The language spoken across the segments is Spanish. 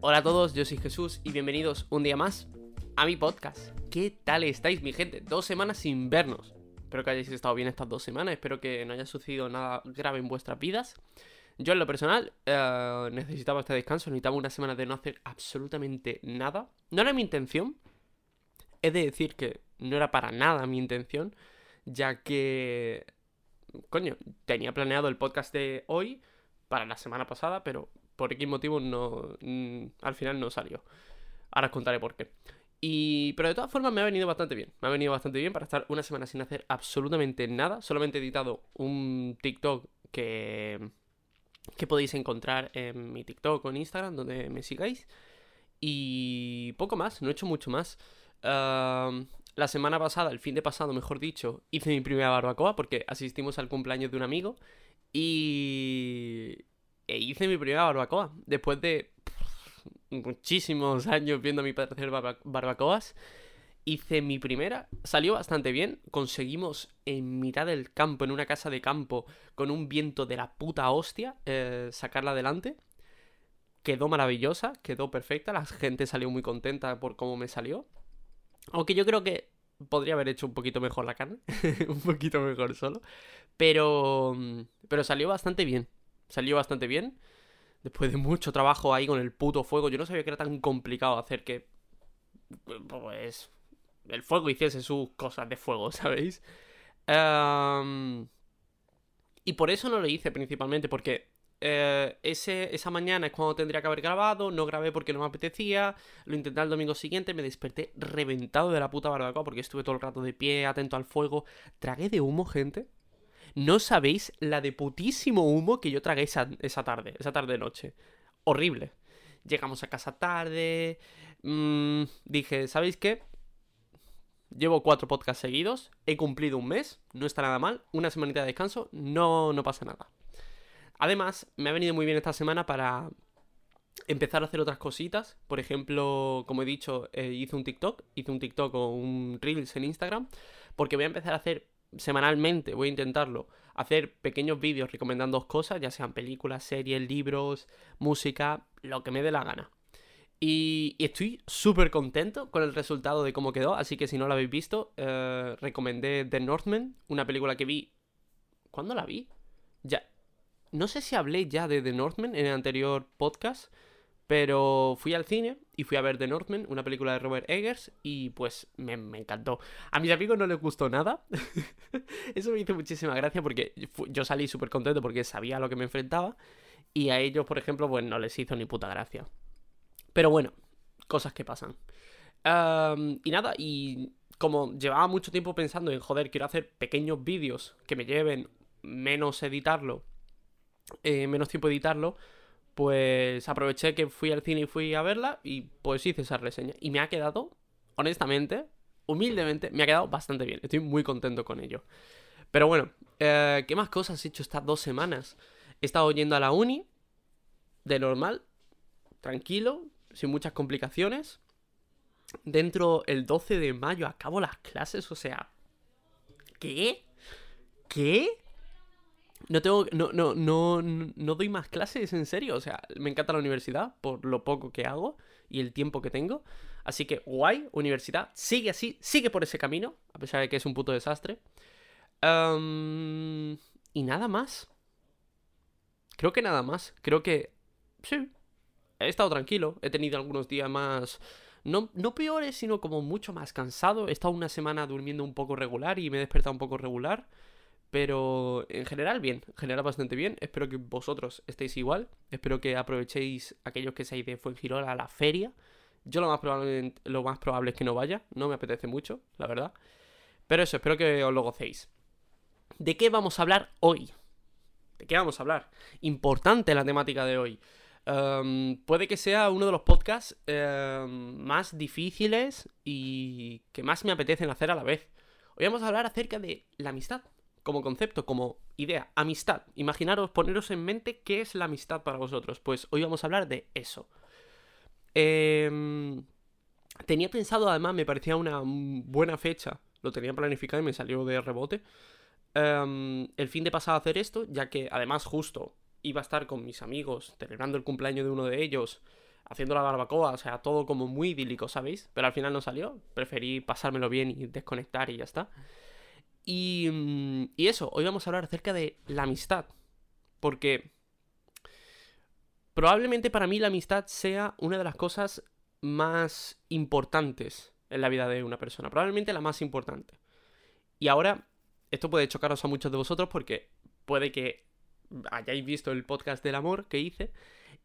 Hola a todos, yo soy Jesús y bienvenidos un día más a mi podcast. ¿Qué tal estáis, mi gente? Dos semanas sin vernos. Espero que hayáis estado bien estas dos semanas, espero que no haya sucedido nada grave en vuestras vidas. Yo en lo personal eh, necesitaba este descanso, necesitaba una semana de no hacer absolutamente nada. No era mi intención, he de decir que no era para nada mi intención, ya que, coño, tenía planeado el podcast de hoy para la semana pasada, pero por X motivo no, mm, al final no salió. Ahora os contaré por qué. Y, pero de todas formas me ha venido bastante bien. Me ha venido bastante bien para estar una semana sin hacer absolutamente nada. Solamente he editado un TikTok que, que podéis encontrar en mi TikTok o en Instagram, donde me sigáis. Y poco más, no he hecho mucho más. Um, la semana pasada, el fin de pasado, mejor dicho, hice mi primera barbacoa porque asistimos al cumpleaños de un amigo. Y, e hice mi primera barbacoa. Después de muchísimos años viendo a mi padre hacer barba- barbacoas, hice mi primera. Salió bastante bien. Conseguimos en mitad del campo, en una casa de campo, con un viento de la puta hostia, eh, sacarla adelante. Quedó maravillosa, quedó perfecta. La gente salió muy contenta por cómo me salió. Aunque yo creo que podría haber hecho un poquito mejor la carne. un poquito mejor solo. Pero. Pero salió bastante bien. Salió bastante bien. Después de mucho trabajo ahí con el puto fuego. Yo no sabía que era tan complicado hacer que. Pues. El fuego hiciese sus cosas de fuego, ¿sabéis? Y por eso no lo hice principalmente, porque eh, ese, esa mañana es cuando tendría que haber grabado, no grabé porque no me apetecía, lo intenté el domingo siguiente, me desperté reventado de la puta barbacoa porque estuve todo el rato de pie, atento al fuego, tragué de humo, gente. No sabéis la de putísimo humo que yo tragué esa, esa tarde, esa tarde-noche. Horrible. Llegamos a casa tarde, mm, dije, ¿sabéis qué? Llevo cuatro podcasts seguidos, he cumplido un mes, no está nada mal, una semanita de descanso, no, no pasa nada. Además, me ha venido muy bien esta semana para empezar a hacer otras cositas. Por ejemplo, como he dicho, eh, hice un TikTok, hice un TikTok o un Reels en Instagram, porque voy a empezar a hacer semanalmente, voy a intentarlo, hacer pequeños vídeos recomendando cosas, ya sean películas, series, libros, música, lo que me dé la gana. Y, estoy súper contento con el resultado de cómo quedó, así que si no lo habéis visto, eh, recomendé The Northman, una película que vi... ¿Cuándo la vi? Ya... No sé si hablé ya de The Northman en el anterior podcast, pero fui al cine y fui a ver The Northman, una película de Robert Eggers, y pues me, encantó. A mis amigos no les gustó nada. Eso me hizo muchísima gracia porque yo salí súper contento porque sabía a lo que me enfrentaba, y a ellos, por ejemplo, pues no les hizo ni puta gracia. Pero bueno, cosas que pasan. Y nada, y como llevaba mucho tiempo pensando en, joder, quiero hacer pequeños vídeos que me lleven menos editarlo, eh, menos tiempo editarlo, pues aproveché que fui al cine y fui a verla y pues hice esa reseña. Y me ha quedado, honestamente, humildemente, me ha quedado bastante bien. Estoy muy contento con ello. Pero bueno, eh, ¿qué más cosas he hecho estas dos semanas? He estado yendo a la uni, de normal, tranquilo, sin muchas complicaciones. Dentro el 12 de mayo acabo las clases, o sea... ¿Qué? ¿Qué? No tengo... No, no, no, no doy más clases, en serio. O sea, me encanta la universidad por lo poco que hago y el tiempo que tengo. Así que, guay, universidad. Sigue así, sigue por ese camino, a pesar de que es un puto desastre. Y nada más. Creo que nada más. Creo que... Sí. He estado tranquilo. He tenido algunos días más... No, no peores, sino como mucho más cansado. He estado una semana durmiendo un poco regular y me he despertado un poco regular. Pero en general bien, en general bastante bien. Espero que vosotros estéis igual. Espero que aprovechéis aquellos que seáis de Fuengirola a la feria. Yo lo más, probable, lo más probable es que no vaya. No me apetece mucho, la verdad. Pero eso, espero que os lo gocéis. ¿De qué vamos a hablar hoy? ¿De qué vamos a hablar? Importante la temática de hoy. Um, puede que sea uno de los podcasts um, más difíciles y que más me apetecen hacer a la vez. Hoy vamos a hablar acerca de la amistad, como concepto, como idea. Amistad. Imaginaros, poneros en mente qué es la amistad para vosotros. Pues hoy vamos a hablar de eso. Em, tenía pensado, además, me parecía una buena fecha. Lo tenía planificado y me salió de rebote. em, el fin de pasado hacer esto, ya que además justo iba a estar con mis amigos celebrando el cumpleaños de uno de ellos, haciendo la barbacoa, o sea, todo como muy idílico, ¿sabéis? Pero al final no salió, preferí pasármelo bien y desconectar y ya está. Y, mm, y eso, hoy vamos a hablar acerca de la amistad, porque probablemente para mí la amistad sea una de las cosas más importantes en la vida de una persona, probablemente la más importante. Y ahora, esto puede chocaros a muchos de vosotros porque puede que hayáis visto el podcast del amor que hice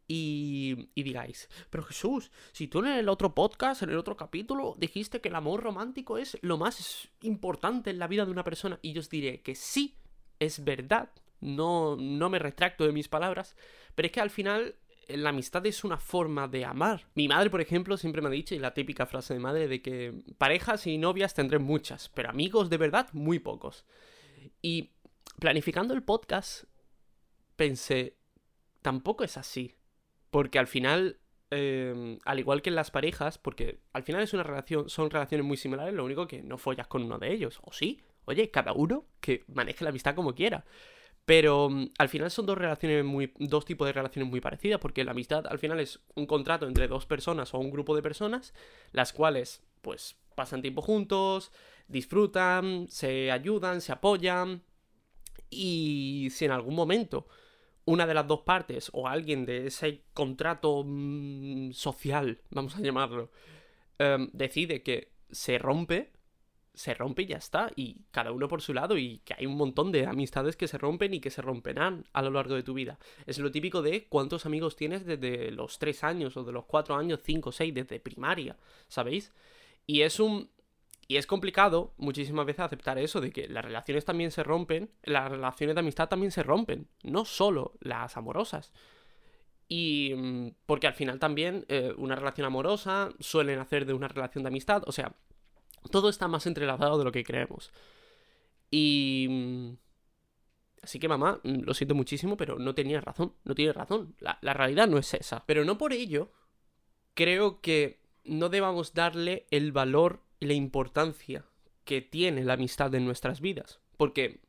y, y, digáis, pero Jesús, si tú en el otro podcast, en el otro capítulo, dijiste que el amor romántico es lo más importante en la vida de una persona, y yo os diré que sí, es verdad, no, no me retracto de mis palabras, pero es que al final la amistad es una forma de amar. Mi madre, por ejemplo, siempre me ha dicho, y la típica frase de madre, de que parejas y novias tendré muchas, pero amigos de verdad, muy pocos. Y planificando el podcast, pensé, tampoco es así. Porque al final, eh, al igual que en las parejas, porque al final es una relación, son relaciones muy similares, lo único que no follas con uno de ellos. O sí, oye, cada uno que maneje la amistad como quiera. Pero mm, al final son dos relaciones muy. dos tipos de relaciones muy parecidas. Porque la amistad al final es un contrato entre dos personas o un grupo de personas. Las cuales, pues, pasan tiempo juntos, disfrutan, se ayudan, se apoyan. Y si en algún momento una de las dos partes o alguien de ese contrato mmm, social, vamos a llamarlo, um, decide que se rompe, se rompe y ya está, y cada uno por su lado, y que hay un montón de amistades que se rompen y que se romperán a lo largo de tu vida. Es lo típico de cuántos amigos tienes desde los 3 años, o de los 4 años, 5, 6, desde primaria, ¿sabéis? Y es un, y es complicado muchísimas veces aceptar eso, de que las relaciones también se rompen, las relaciones de amistad también se rompen, no solo las amorosas. Y mm, porque al final también eh, una relación amorosa suelen hacer de una relación de amistad, o sea, todo está más entrelazado de lo que creemos. Y... Mm, así que mamá, mm, lo siento muchísimo, pero no tenía razón, no tiene razón. La, la realidad no es esa. Pero no por ello creo que no debamos darle el valor la importancia que tiene la amistad en nuestras vidas. Porque,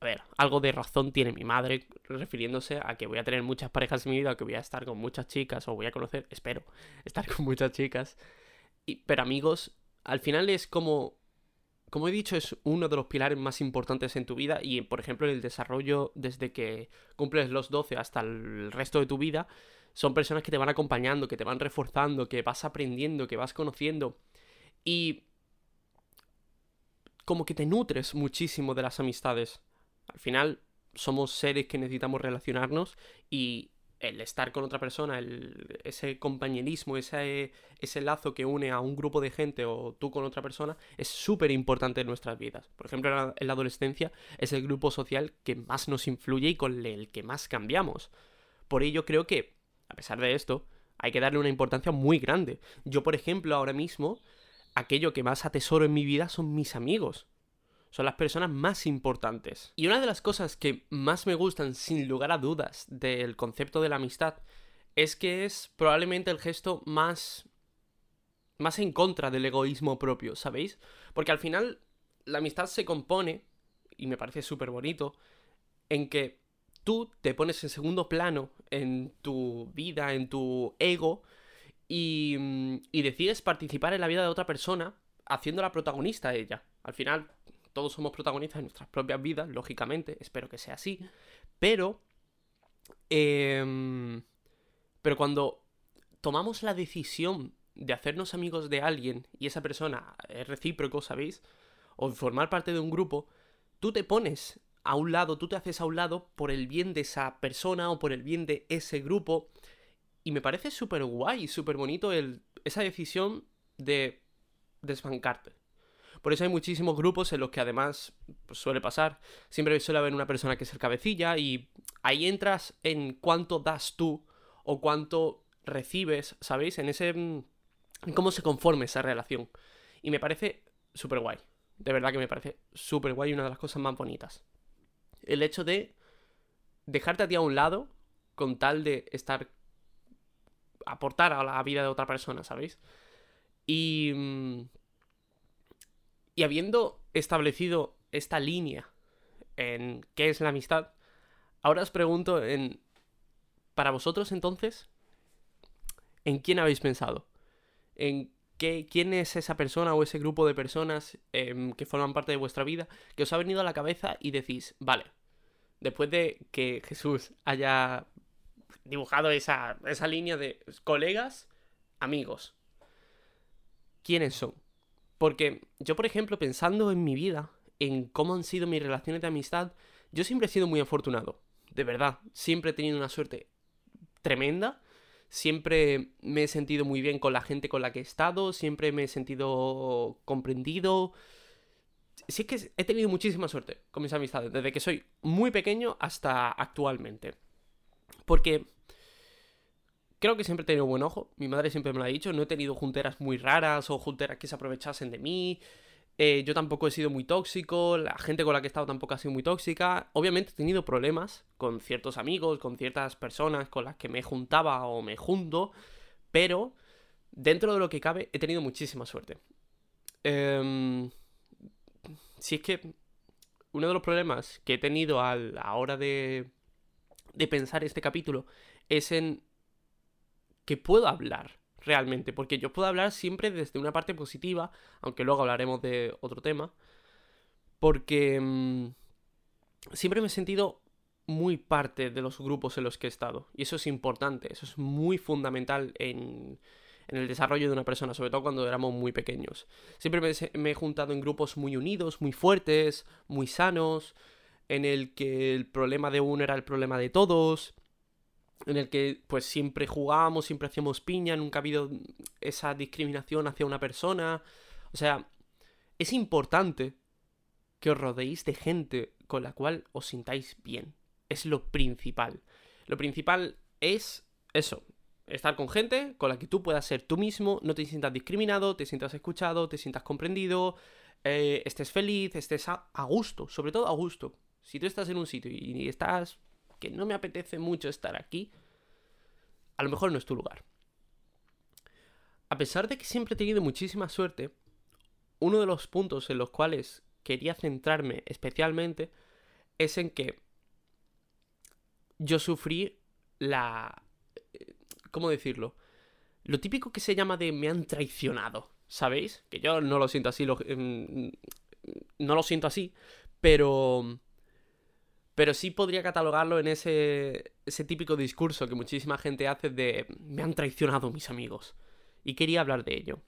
a ver, algo de razón tiene mi madre refiriéndose a que voy a tener muchas parejas en mi vida, que voy a estar con muchas chicas, o voy a conocer, espero, estar con muchas chicas. Y, pero amigos, al final es como... Como he dicho, es uno de los pilares más importantes en tu vida y, por ejemplo, en el desarrollo desde que cumples los 12 hasta el resto de tu vida, son personas que te van acompañando, que te van reforzando, que vas aprendiendo, que vas conociendo. Y como que te nutres muchísimo de las amistades. Al final somos seres que necesitamos relacionarnos y el estar con otra persona, el, ese compañerismo, ese, ese lazo que une a un grupo de gente o tú con otra persona es súper importante en nuestras vidas. Por ejemplo, en la, en la, adolescencia es el grupo social que más nos influye y con el que más cambiamos. Por ello creo que, a pesar de esto, hay que darle una importancia muy grande. Yo, por ejemplo, ahora mismo aquello que más atesoro en mi vida son mis amigos. Son las personas más importantes. Y una de las cosas que más me gustan, sin lugar a dudas, del concepto de la amistad, es que es probablemente el gesto más... más en contra del egoísmo propio, ¿sabéis? Porque al final la amistad se compone, y me parece súper bonito, en que tú te pones en segundo plano en tu vida, en tu ego, Mm, y, decides participar en la vida de otra persona haciéndola protagonista ella. Al final, todos somos protagonistas en nuestras propias vidas, lógicamente, espero que sea así, pero... Eh, pero cuando tomamos la decisión de hacernos amigos de alguien y esa persona es recíproco, ¿sabéis? O formar parte de un grupo, tú te pones a un lado, tú te haces a un lado por el bien de esa persona o por el bien de ese grupo y me parece súper guay, súper bonito el, esa decisión de desbancarte. Por eso hay muchísimos grupos en los que además pues, suele pasar, siempre suele haber una persona que es el cabecilla y ahí entras en cuánto das tú o cuánto recibes, ¿sabéis? En ese... en cómo se conforme esa relación. Y me parece súper guay. De verdad que me parece súper guay y una de las cosas más bonitas. El hecho de dejarte a ti a un lado con tal de estar aportar a la vida de otra persona, ¿sabéis? Y... Y habiendo establecido esta línea en qué es la amistad, ahora os pregunto en... Para vosotros entonces, ¿en quién habéis pensado? ¿En qué, quién es esa persona o ese grupo de personas em, que forman parte de vuestra vida que os ha venido a la cabeza y decís, vale, después de que Jesús haya dibujado esa, esa línea de colegas, amigos, ¿quiénes son? Porque yo, por ejemplo, pensando en mi vida, en cómo han sido mis relaciones de amistad, yo siempre he sido muy afortunado. De verdad, siempre he tenido una suerte tremenda. Siempre me he sentido muy bien con la gente con la que he estado, siempre me he sentido comprendido. Sí que he tenido muchísima suerte con mis amistades, desde que soy muy pequeño hasta actualmente. Porque Creo que siempre he tenido buen ojo, mi madre siempre me lo ha dicho, no he tenido junteras muy raras o junteras que se aprovechasen de mí, eh, yo tampoco he sido muy tóxico, la gente con la que he estado tampoco ha sido muy tóxica, obviamente he tenido problemas con ciertos amigos, con ciertas personas con las que me juntaba o me junto, pero dentro de lo que cabe he tenido muchísima suerte. Em, si es que uno de los problemas que he tenido a la hora de, de pensar este capítulo es en que puedo hablar realmente, porque yo puedo hablar siempre desde una parte positiva, aunque luego hablaremos de otro tema, porque mm, siempre me he sentido muy parte de los grupos en los que he estado, y eso es importante, eso es muy fundamental en, en el desarrollo de una persona, sobre todo cuando éramos muy pequeños. Siempre me, me he juntado en grupos muy unidos, muy fuertes, muy sanos, en el que el problema de uno era el problema de todos, en el que pues siempre jugábamos, siempre hacíamos piña, nunca ha habido esa discriminación hacia una persona. O sea, es importante que os rodeéis de gente con la cual os sintáis bien. Es lo principal. Lo principal es eso, estar con gente con la que tú puedas ser tú mismo, no te sientas discriminado, te sientas escuchado, te sientas comprendido, eh, estés feliz, estés a, a gusto, sobre todo a gusto. Si tú estás en un sitio y estás que no me apetece mucho estar aquí, a lo mejor no es tu lugar. A pesar de que siempre he tenido muchísima suerte, uno de los puntos en los cuales quería centrarme especialmente es en que yo sufrí la... ¿Cómo decirlo? Lo típico que se llama de me han traicionado, ¿sabéis? Que yo no lo siento así, em, no lo siento así, pero pero sí podría catalogarlo en ese, ese típico discurso que muchísima gente hace de me han traicionado mis amigos. Y quería hablar de ello.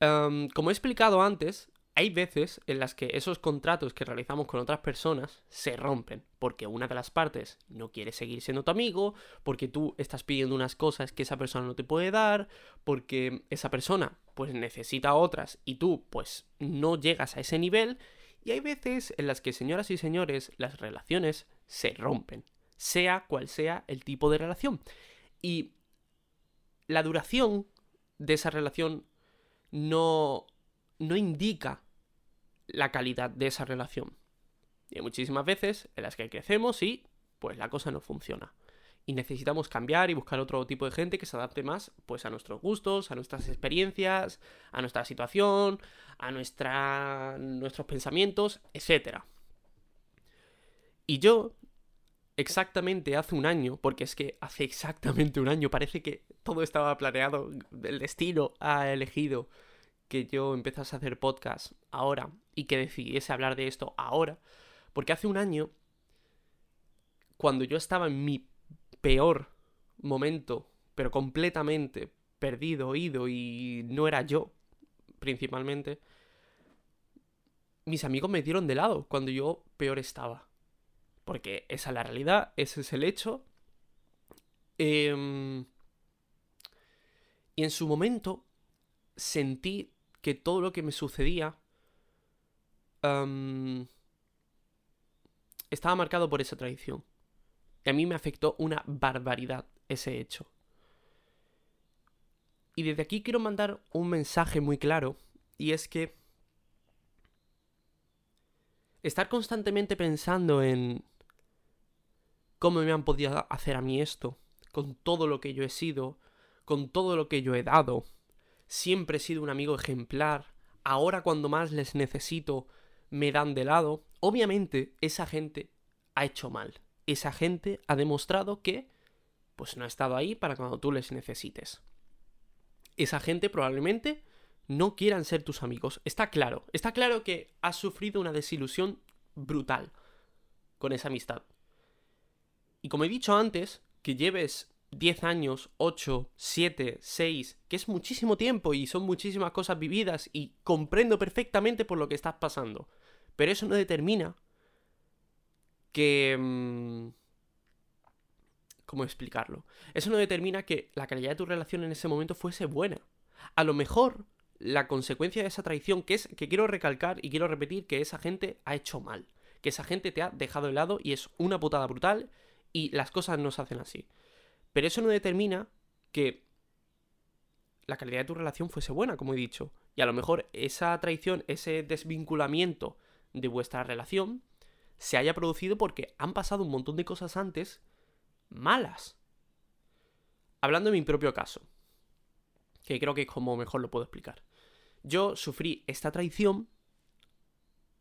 Em, como he explicado antes, hay veces en las que esos contratos que realizamos con otras personas se rompen, porque una de las partes no quiere seguir siendo tu amigo, porque tú estás pidiendo unas cosas que esa persona no te puede dar, porque esa persona pues necesita otras y tú pues no llegas a ese nivel y hay veces en las que, señoras y señores, las relaciones se rompen, sea cual sea el tipo de relación. Y la duración de esa relación no, no indica la calidad de esa relación. Y hay muchísimas veces en las que crecemos y pues la cosa no funciona y necesitamos cambiar y buscar otro tipo de gente que se adapte más pues a nuestros gustos, a nuestras experiencias, a nuestra situación, a nuestra, nuestros pensamientos, etc. Y yo, exactamente hace un año, porque es que hace exactamente un año parece que todo estaba planeado, el destino ha elegido que yo empezase a hacer podcast ahora y que decidiese hablar de esto ahora, porque hace un año, cuando yo estaba en mi peor momento, pero completamente perdido, oído y no era yo, principalmente, mis amigos me dieron de lado cuando yo peor estaba. Porque esa es la realidad, ese es el hecho. Em, y en su momento sentí que todo lo que me sucedía estaba marcado por esa a mí me afectó una barbaridad ese hecho. Y desde aquí quiero mandar un mensaje muy claro, y es que estar constantemente pensando en cómo me han podido hacer a mí esto, con todo lo que yo he sido, con todo lo que yo he dado, siempre he sido un amigo ejemplar, ahora cuando más les necesito, me dan de lado, obviamente esa gente ha hecho mal. Esa gente ha demostrado que pues no ha estado ahí para cuando tú les necesites. Esa gente probablemente no quieran ser tus amigos. Está claro, está claro que has sufrido una desilusión brutal con esa amistad. Y como he dicho antes, que lleves 10 años, 8, 7, 6, que es muchísimo tiempo y son muchísimas cosas vividas y comprendo perfectamente por lo que estás pasando. Pero eso no determina que... Mm, ¿Cómo explicarlo? Eso no determina que la calidad de tu relación en ese momento fuese buena. A lo mejor la consecuencia de esa traición, que es que quiero recalcar y quiero repetir que esa gente ha hecho mal, que esa gente te ha dejado de lado y es una putada brutal y las cosas no se hacen así. Pero eso no determina que la calidad de tu relación fuese buena, como he dicho. Y a lo mejor esa traición, ese desvinculamiento de vuestra relación se haya producido porque han pasado un montón de cosas antes malas. Hablando de mi propio caso, que creo que es como mejor lo puedo explicar. Yo sufrí esta traición,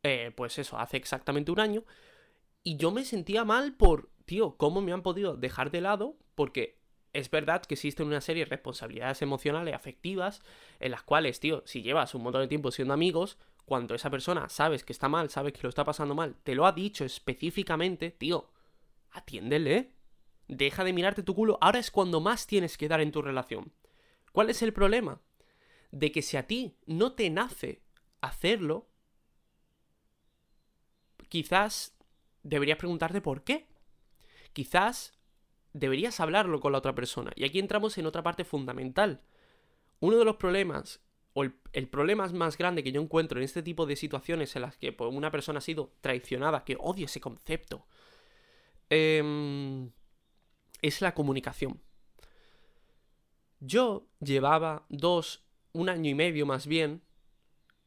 eh, pues eso, hace exactamente un año, y yo me sentía mal por, tío, cómo me han podido dejar de lado, porque es verdad que existen una serie de responsabilidades emocionales, afectivas, en las cuales, tío, si llevas un montón de tiempo siendo amigos, cuando esa persona sabes que está mal, sabes que lo está pasando mal, te lo ha dicho específicamente, tío, atiéndele. Deja de mirarte tu culo, ahora es cuando más tienes que dar en tu relación. ¿Cuál es el problema? De que si a ti no te nace hacerlo, quizás deberías preguntarte por qué. Quizás deberías hablarlo con la otra persona. Y aquí entramos en otra parte fundamental. Uno de los problemas, o el, problema más grande que yo encuentro en este tipo de situaciones en las que pues, una persona ha sido traicionada, que odio ese concepto, eh, es la comunicación. Yo llevaba dos, un año y medio más bien,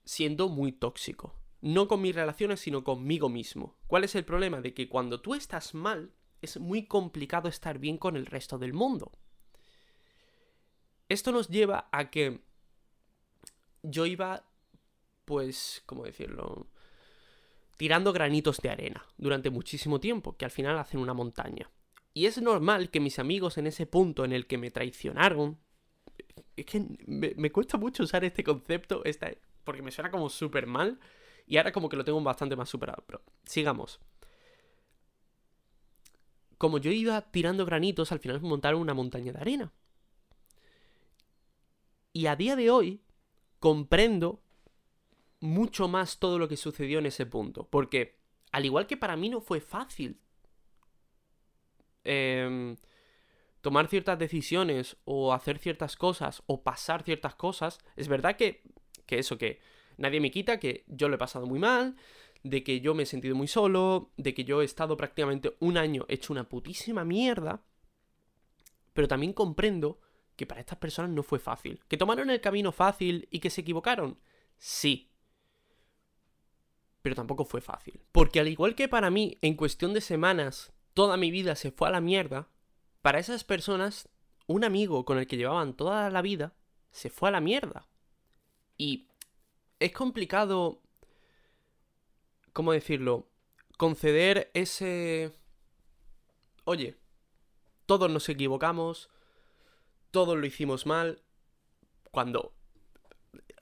siendo muy tóxico. No con mis relaciones, sino conmigo mismo. ¿Cuál es el problema? De que cuando tú estás mal, es muy complicado estar bien con el resto del mundo. Esto nos lleva a que yo iba, pues, ¿cómo decirlo? Tirando granitos de arena durante muchísimo tiempo, que al final hacen una montaña. Y es normal que mis amigos en ese punto en el que me traicionaron... Es que me, cuesta mucho usar este concepto porque me suena como súper mal y ahora como que lo tengo bastante más superado. Pero sigamos. Como yo iba tirando granitos, al final me montaron una montaña de arena. Y a día de hoy comprendo mucho más todo lo que sucedió en ese punto. Porque, al igual que para mí no fue fácil Em, tomar ciertas decisiones o hacer ciertas cosas o pasar ciertas cosas, es verdad que, que eso, que nadie me quita que yo lo he pasado muy mal, de que yo me he sentido muy solo, de que yo he estado prácticamente un año hecho una putísima mierda, pero también comprendo que para estas personas no fue fácil. ¿Que tomaron el camino fácil y que se equivocaron? Sí. Pero tampoco fue fácil. Porque al igual que para mí, en cuestión de semanas, toda mi vida se fue a la mierda, para esas personas, un amigo con el que llevaban toda la vida se fue a la mierda. Y es complicado, ¿cómo decirlo? Conceder ese... Oye, todos nos equivocamos, todos lo hicimos mal, cuando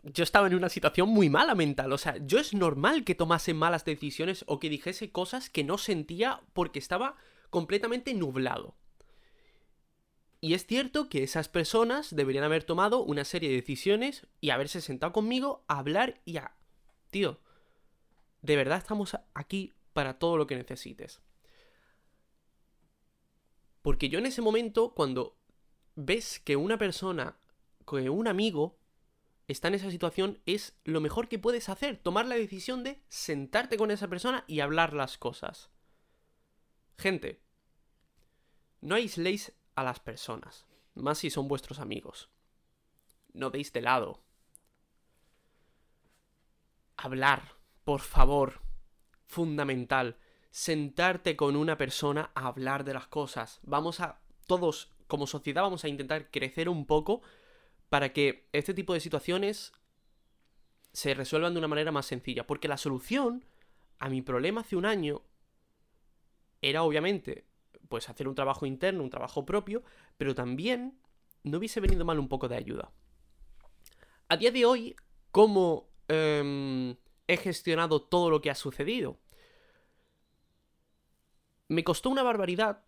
yo estaba en una situación muy mala mental. O sea, yo es normal que tomase malas decisiones o que dijese cosas que no sentía porque estaba completamente nublado. Y es cierto que esas personas deberían haber tomado una serie de decisiones y haberse sentado conmigo a hablar y a... Tío, de verdad estamos aquí para todo lo que necesites. Porque yo en ese momento, cuando ves que una persona, que un amigo, está en esa situación, es lo mejor que puedes hacer, tomar la decisión de sentarte con esa persona y hablar las cosas. Gente, no aisléis a las personas, más si son vuestros amigos. No deis de lado. Hablar, por favor, fundamental. Sentarte con una persona a hablar de las cosas. Vamos a, todos como sociedad vamos a intentar crecer un poco para que este tipo de situaciones se resuelvan de una manera más sencilla. Porque la solución a mi problema hace un año era obviamente pues hacer un trabajo interno, un trabajo propio, pero también no hubiese venido mal un poco de ayuda. A día de hoy, ¿cómo em, he gestionado todo lo que ha sucedido? Me costó una barbaridad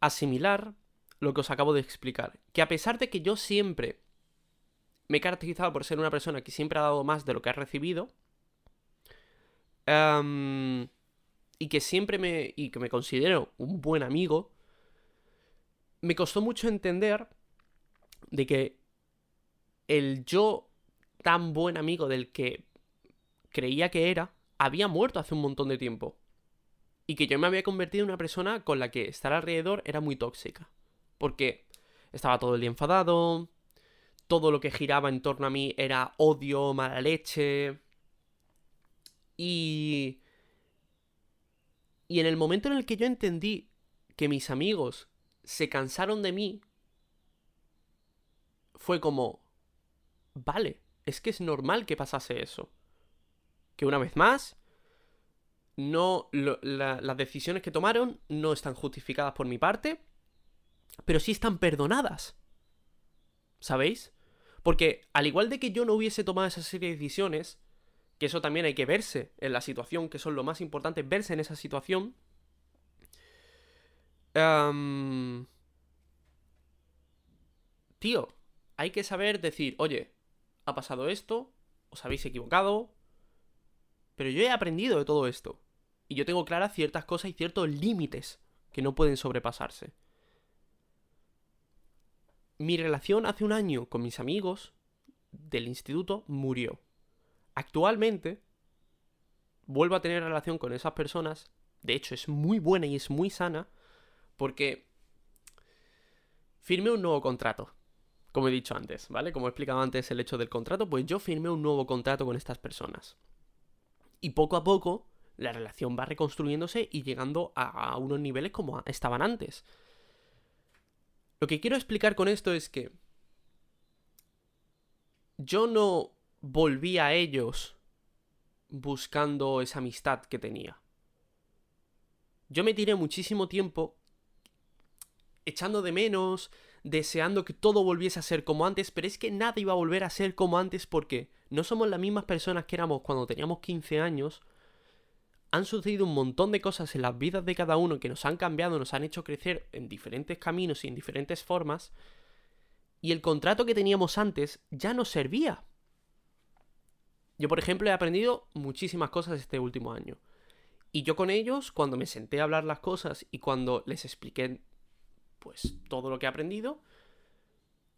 asimilar lo que os acabo de explicar. Que a pesar de que yo siempre me he caracterizado por ser una persona que siempre ha dado más de lo que ha recibido, em, y que siempre me. y que me considero un buen amigo, me costó mucho entender de que el yo tan buen amigo del que creía que era, había muerto hace un montón de tiempo. Y que yo me había convertido en una persona con la que estar alrededor era muy tóxica. Porque estaba todo el día enfadado, todo lo que giraba en torno a mí era odio, mala leche. Y y en el momento en el que yo entendí que mis amigos se cansaron de mí, fue como, vale, es que es normal que pasase eso. Que una vez más, no las decisiones que tomaron no están justificadas por mi parte, pero sí están perdonadas. ¿Sabéis? Porque al igual de que yo no hubiese tomado esa serie de decisiones, que eso también hay que verse en la situación, que son lo más importante, verse en esa situación. Tío, hay que saber decir, oye, ha pasado esto, os habéis equivocado, pero yo he aprendido de todo esto. Y yo tengo claras ciertas cosas y ciertos límites que no pueden sobrepasarse. Mi relación hace un año con mis amigos del instituto murió. Actualmente, vuelvo a tener relación con esas personas. De hecho, es muy buena y es muy sana. Porque firmé un nuevo contrato. Como he dicho antes, ¿vale? Como he explicado antes el hecho del contrato, pues yo firmé un nuevo contrato con estas personas. Y poco a poco la relación va reconstruyéndose y llegando a, unos niveles como estaban antes. Lo que quiero explicar con esto es que yo no volví a ellos buscando esa amistad que tenía. Yo me tiré muchísimo tiempo echando de menos, deseando que todo volviese a ser como antes, pero es que nada iba a volver a ser como antes porque no somos las mismas personas que éramos cuando teníamos 15 años. Han sucedido un montón de cosas en las vidas de cada uno que nos han cambiado, nos han hecho crecer en diferentes caminos y en diferentes formas. Y el contrato que teníamos antes ya no servía. Yo, por ejemplo, he aprendido muchísimas cosas este último año. Y yo con ellos, cuando me senté a hablar las cosas y cuando les expliqué, pues, todo lo que he aprendido,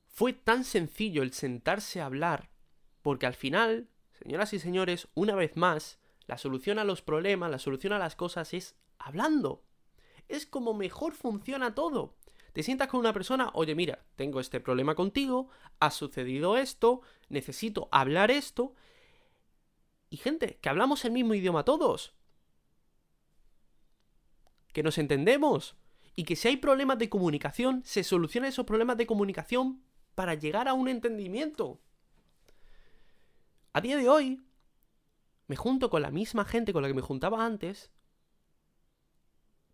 fue tan sencillo el sentarse a hablar, porque al final, señoras y señores, una vez más, la solución a los problemas, la solución a las cosas es hablando. Es como mejor funciona todo. Te sientas con una persona, oye, mira, tengo este problema contigo, ha sucedido esto, necesito hablar esto, y gente, que hablamos el mismo idioma todos. Que nos entendemos. Y que si hay problemas de comunicación, se solucionan esos problemas de comunicación para llegar a un entendimiento. A día de hoy, me junto con la misma gente con la que me juntaba antes.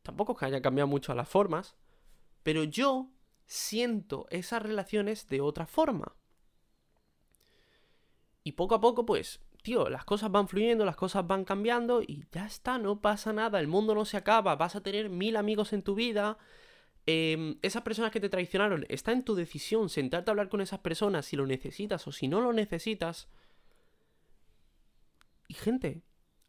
Tampoco es que haya cambiado mucho las formas. Pero yo siento esas relaciones de otra forma. Y poco a poco, pues, tío, las cosas van fluyendo, las cosas van cambiando y ya está, no pasa nada, el mundo no se acaba, vas a tener mil amigos en tu vida. Em, esas personas que te traicionaron, está en tu decisión sentarte a hablar con esas personas si lo necesitas o si no lo necesitas. Y gente,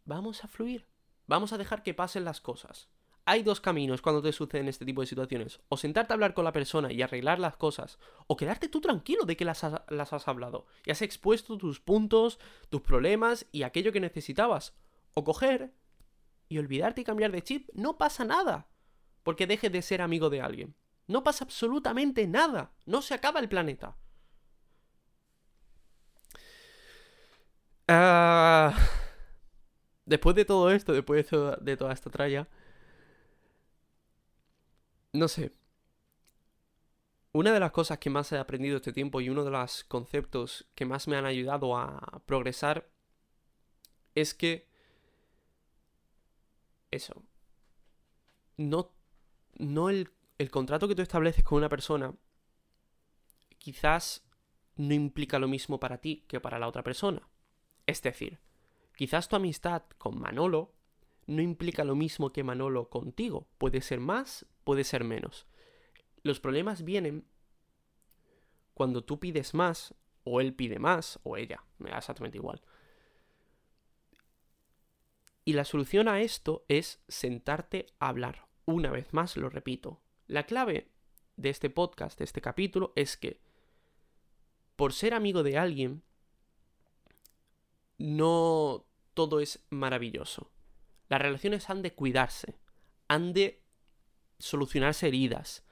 vamos a fluir, vamos a dejar que pasen las cosas. Hay dos caminos cuando te suceden este tipo de situaciones. O sentarte a hablar con la persona y arreglar las cosas. O quedarte tú tranquilo de que las, has hablado. Y has expuesto tus puntos, tus problemas y aquello que necesitabas. O coger y olvidarte y cambiar de chip. No pasa nada. Porque dejes de ser amigo de alguien. No pasa absolutamente nada. No se acaba el planeta. Ah, después de todo esto, después de toda esta tralla no sé. Una de las cosas que más he aprendido este tiempo y uno de los conceptos que más me han ayudado a progresar es que... Eso. No, no el, el contrato que tú estableces con una persona quizás no implica lo mismo para ti que para la otra persona. Es decir, quizás tu amistad con Manolo no implica lo mismo que Manolo contigo. Puede ser más, puede ser menos. Los problemas vienen cuando tú pides más, o él pide más, o ella, me da exactamente igual. Y la solución a esto es sentarte a hablar. Una vez más, lo repito. La clave de este podcast, de este capítulo, es que por ser amigo de alguien, no todo es maravilloso. Las relaciones han de cuidarse, han de solucionarse heridas.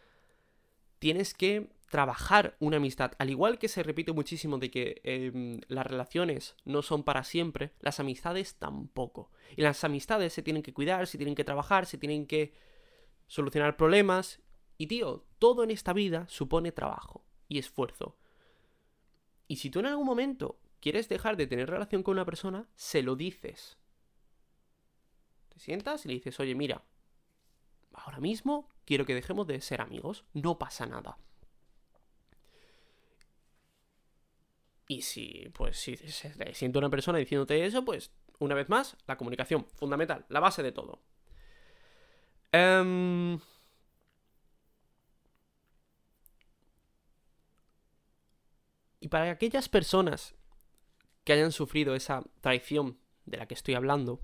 Tienes que trabajar una amistad. Al igual que se repite muchísimo de que em, las relaciones no son para siempre, las amistades tampoco. Y las amistades se tienen que cuidar, se tienen que trabajar, se tienen que solucionar problemas. Y tío, todo en esta vida supone trabajo y esfuerzo. Y si tú en algún momento quieres dejar de tener relación con una persona, se lo dices. Te sientas y le dices, oye, mira, ahora mismo quiero que dejemos de ser amigos, no pasa nada. Y si, pues, si se siente una persona diciéndote eso, pues, una vez más, la comunicación, fundamental, la base de todo. Em, y para aquellas personas que hayan sufrido esa traición de la que estoy hablando,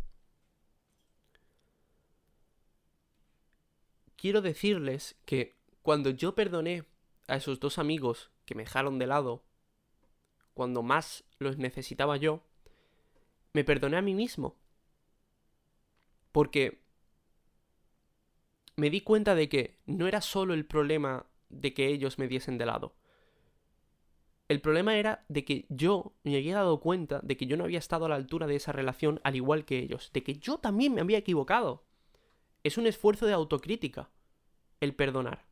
quiero decirles que cuando yo perdoné a esos dos amigos que me dejaron de lado cuando más los necesitaba yo, me perdoné a mí mismo. Porque me di cuenta de que no era solo el problema de que ellos me diesen de lado. El problema era de que yo me había dado cuenta de que yo no había estado a la altura de esa relación al igual que ellos, de que yo también me había equivocado. Es un esfuerzo de autocrítica el perdonar.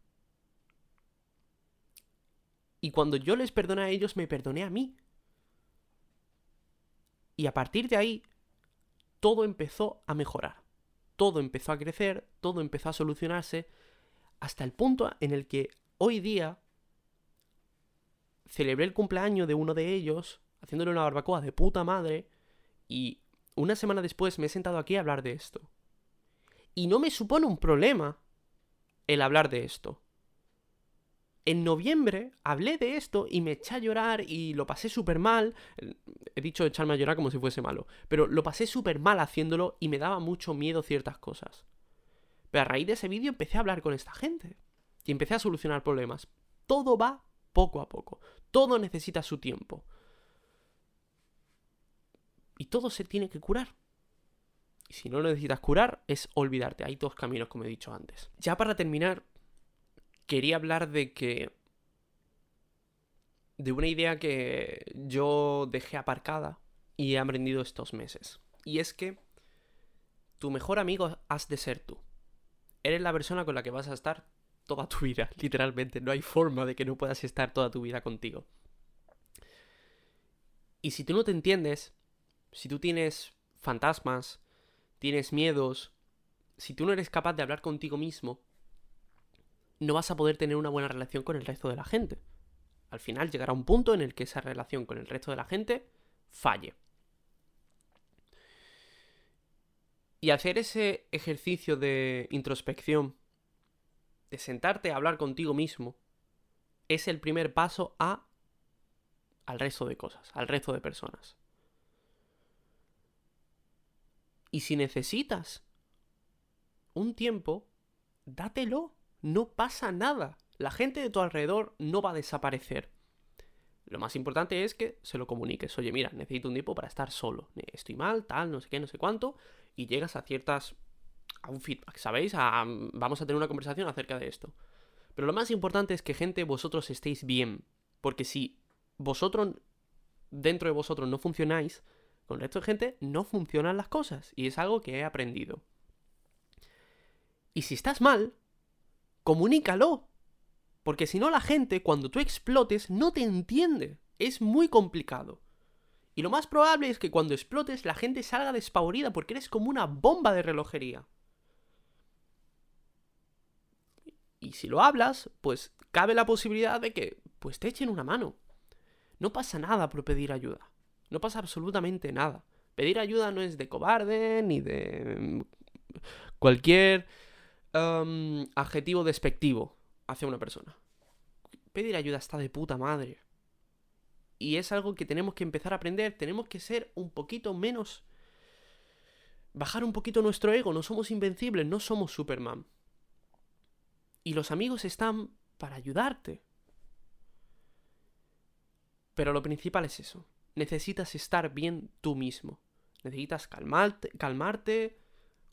Y cuando yo les perdoné a ellos, me perdoné a mí. Y a partir de ahí, todo empezó a mejorar. Todo empezó a crecer, todo empezó a solucionarse, hasta el punto en el que hoy día celebré el cumpleaños de uno de ellos, haciéndole una barbacoa de puta madre, y una semana después me he sentado aquí a hablar de esto. Y no me supone un problema el hablar de esto en noviembre hablé de esto y me eché a llorar y lo pasé súper mal. He dicho echarme a llorar como si fuese malo, pero lo pasé súper mal haciéndolo y me daba mucho miedo ciertas cosas. Pero a raíz de ese vídeo empecé a hablar con esta gente y empecé a solucionar problemas. Todo va poco a poco, todo necesita su tiempo. Y todo se tiene que curar. Y si no lo necesitas curar, es olvidarte. Hay dos caminos, como he dicho antes. Ya para terminar, quería hablar de que... de una idea que yo dejé aparcada y he aprendido estos meses. Y es que tu mejor amigo has de ser tú. Eres la persona con la que vas a estar toda tu vida, literalmente. No hay forma de que no puedas estar toda tu vida contigo. Y si tú no te entiendes, si tú tienes fantasmas, tienes miedos, si tú no eres capaz de hablar contigo mismo, no vas a poder tener una buena relación con el resto de la gente. Al final llegará un punto en el que esa relación con el resto de la gente falle. Y hacer ese ejercicio de introspección, de sentarte a hablar contigo mismo, es el primer paso a al resto de cosas, al resto de personas. Y si necesitas un tiempo, dátelo no pasa nada. La gente de tu alrededor no va a desaparecer. Lo más importante es que se lo comuniques. Oye, mira, necesito un tiempo para estar solo. Estoy mal, tal, no sé qué, no sé cuánto. Y llegas a ciertas... a un feedback, ¿sabéis? vamos a tener una conversación acerca de esto. Pero lo más importante es que, gente, vosotros estéis bien. Porque si vosotros, dentro de vosotros, no funcionáis, con el resto de gente no funcionan las cosas. Y es algo que he aprendido. Y si estás mal, comunícalo. Porque si no la gente, cuando tú explotes, no te entiende. Es muy complicado. Y lo más probable es que cuando explotes la gente salga despavorida porque eres como una bomba de relojería. Y si lo hablas, pues cabe la posibilidad de que pues te echen una mano. No pasa nada por pedir ayuda. No pasa absolutamente nada. Pedir ayuda no es de cobarde ni de mm, cualquier adjetivo despectivo hacia una persona. Pedir ayuda está de puta madre. Y es algo que tenemos que empezar a aprender. Tenemos que ser un poquito menos... Bajar un poquito nuestro ego. No somos invencibles, no somos Superman. Y los amigos están para ayudarte. Pero lo principal es eso. Necesitas estar bien tú mismo. Necesitas calmarte, calmarte,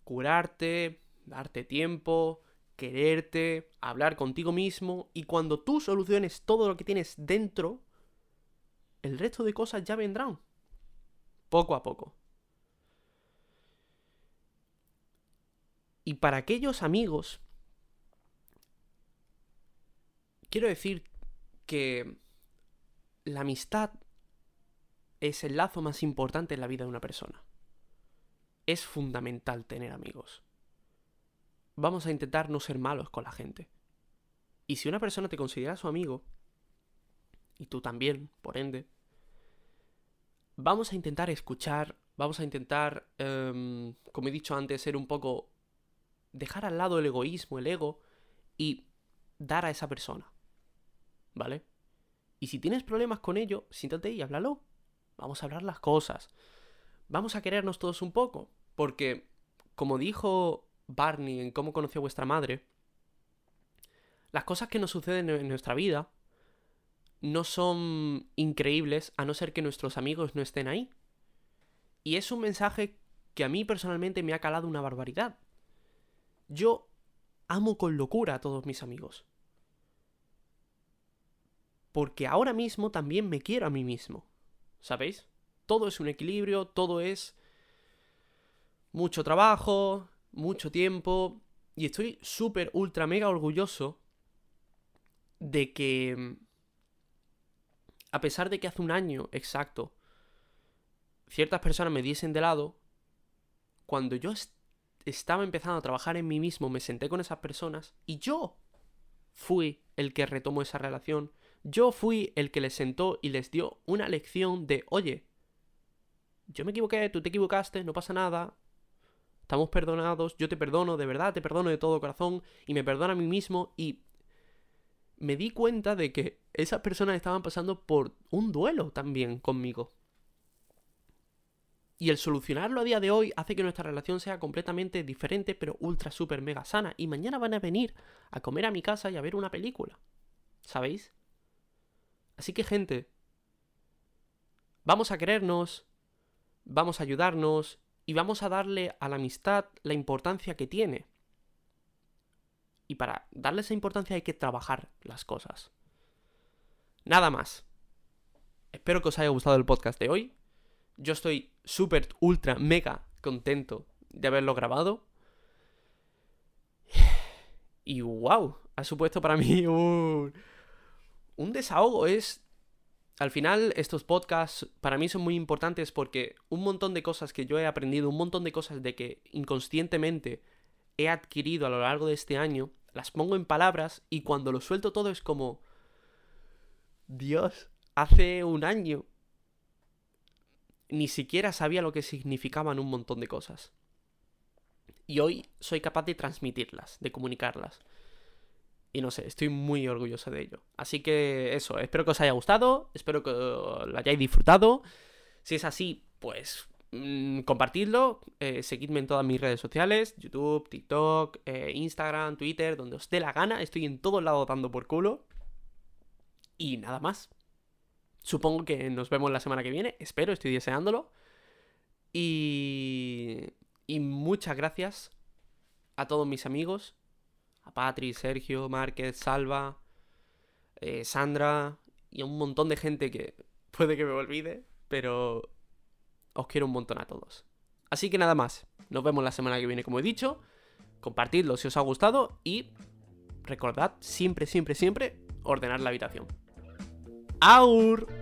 curarte, darte tiempo, quererte, hablar contigo mismo. Y cuando tú soluciones todo lo que tienes dentro, el resto de cosas ya vendrán. Poco a poco. Y para aquellos amigos, quiero decir que la amistad es el lazo más importante en la vida de una persona. Es fundamental tener amigos. Vamos a intentar no ser malos con la gente. Y si una persona te considera su amigo, y tú también, por ende, vamos a intentar escuchar, vamos a intentar, em, como he dicho antes, ser un poco... dejar al lado el egoísmo, el ego, y dar a esa persona. ¿Vale? Y si tienes problemas con ello, siéntate y háblalo. Vamos a hablar las cosas. Vamos a querernos todos un poco. Porque, como dijo Barney en cómo conoció a vuestra madre, las cosas que nos suceden en nuestra vida no son increíbles a no ser que nuestros amigos no estén ahí. Y es un mensaje que a mí personalmente me ha calado una barbaridad. Yo amo con locura a todos mis amigos porque ahora mismo también me quiero a mí mismo. ¿Sabéis? Todo es un equilibrio, todo es mucho trabajo, mucho tiempo, y estoy súper, ultra, mega orgulloso de que, a pesar de que hace un año exacto, ciertas personas me diesen de lado, cuando yo estaba empezando a trabajar en mí mismo, me senté con esas personas y yo fui el que retomó esa relación yo fui el que les sentó y les dio una lección de, oye, yo me equivoqué, tú te equivocaste, no pasa nada, estamos perdonados, yo te perdono, de verdad, te perdono de todo corazón y me perdono a mí mismo y me di cuenta de que esas personas estaban pasando por un duelo también conmigo. Y el solucionarlo a día de hoy hace que nuestra relación sea completamente diferente, pero ultra, super, mega sana. Y mañana van a venir a comer a mi casa y a ver una película. ¿Sabéis? Así que gente, vamos a querernos, vamos a ayudarnos y vamos a darle a la amistad la importancia que tiene. Y para darle esa importancia hay que trabajar las cosas. Nada más. Espero que os haya gustado el podcast de hoy. Yo estoy súper, ultra, mega contento de haberlo grabado. Y wow, ha supuesto para mí un un desahogo es... Al final estos podcasts para mí son muy importantes porque un montón de cosas que yo he aprendido, un montón de cosas de que inconscientemente he adquirido a lo largo de este año, las pongo en palabras y cuando lo suelto todo es como... Dios, hace un año ni siquiera sabía lo que significaban un montón de cosas. Y hoy soy capaz de transmitirlas, de comunicarlas. Y no sé, estoy muy orgulloso de ello. Así que eso, espero que os haya gustado, espero que lo hayáis disfrutado. Si es así, pues mmm, compartidlo, eh, seguidme en todas mis redes sociales, YouTube, TikTok, eh, Instagram, Twitter, donde os dé la gana. Estoy en todos lados dando por culo. Y nada más. Supongo que nos vemos la semana que viene, espero, estoy deseándolo. Y... Y muchas gracias a todos mis amigos a Patri, Sergio, Márquez, Salva, eh, Sandra y a un montón de gente que puede que me olvide, pero os quiero un montón a todos. Así que nada más, nos vemos la semana que viene como he dicho, compartidlo si os ha gustado y recordad siempre, siempre, siempre ordenar la habitación. ¡Aur!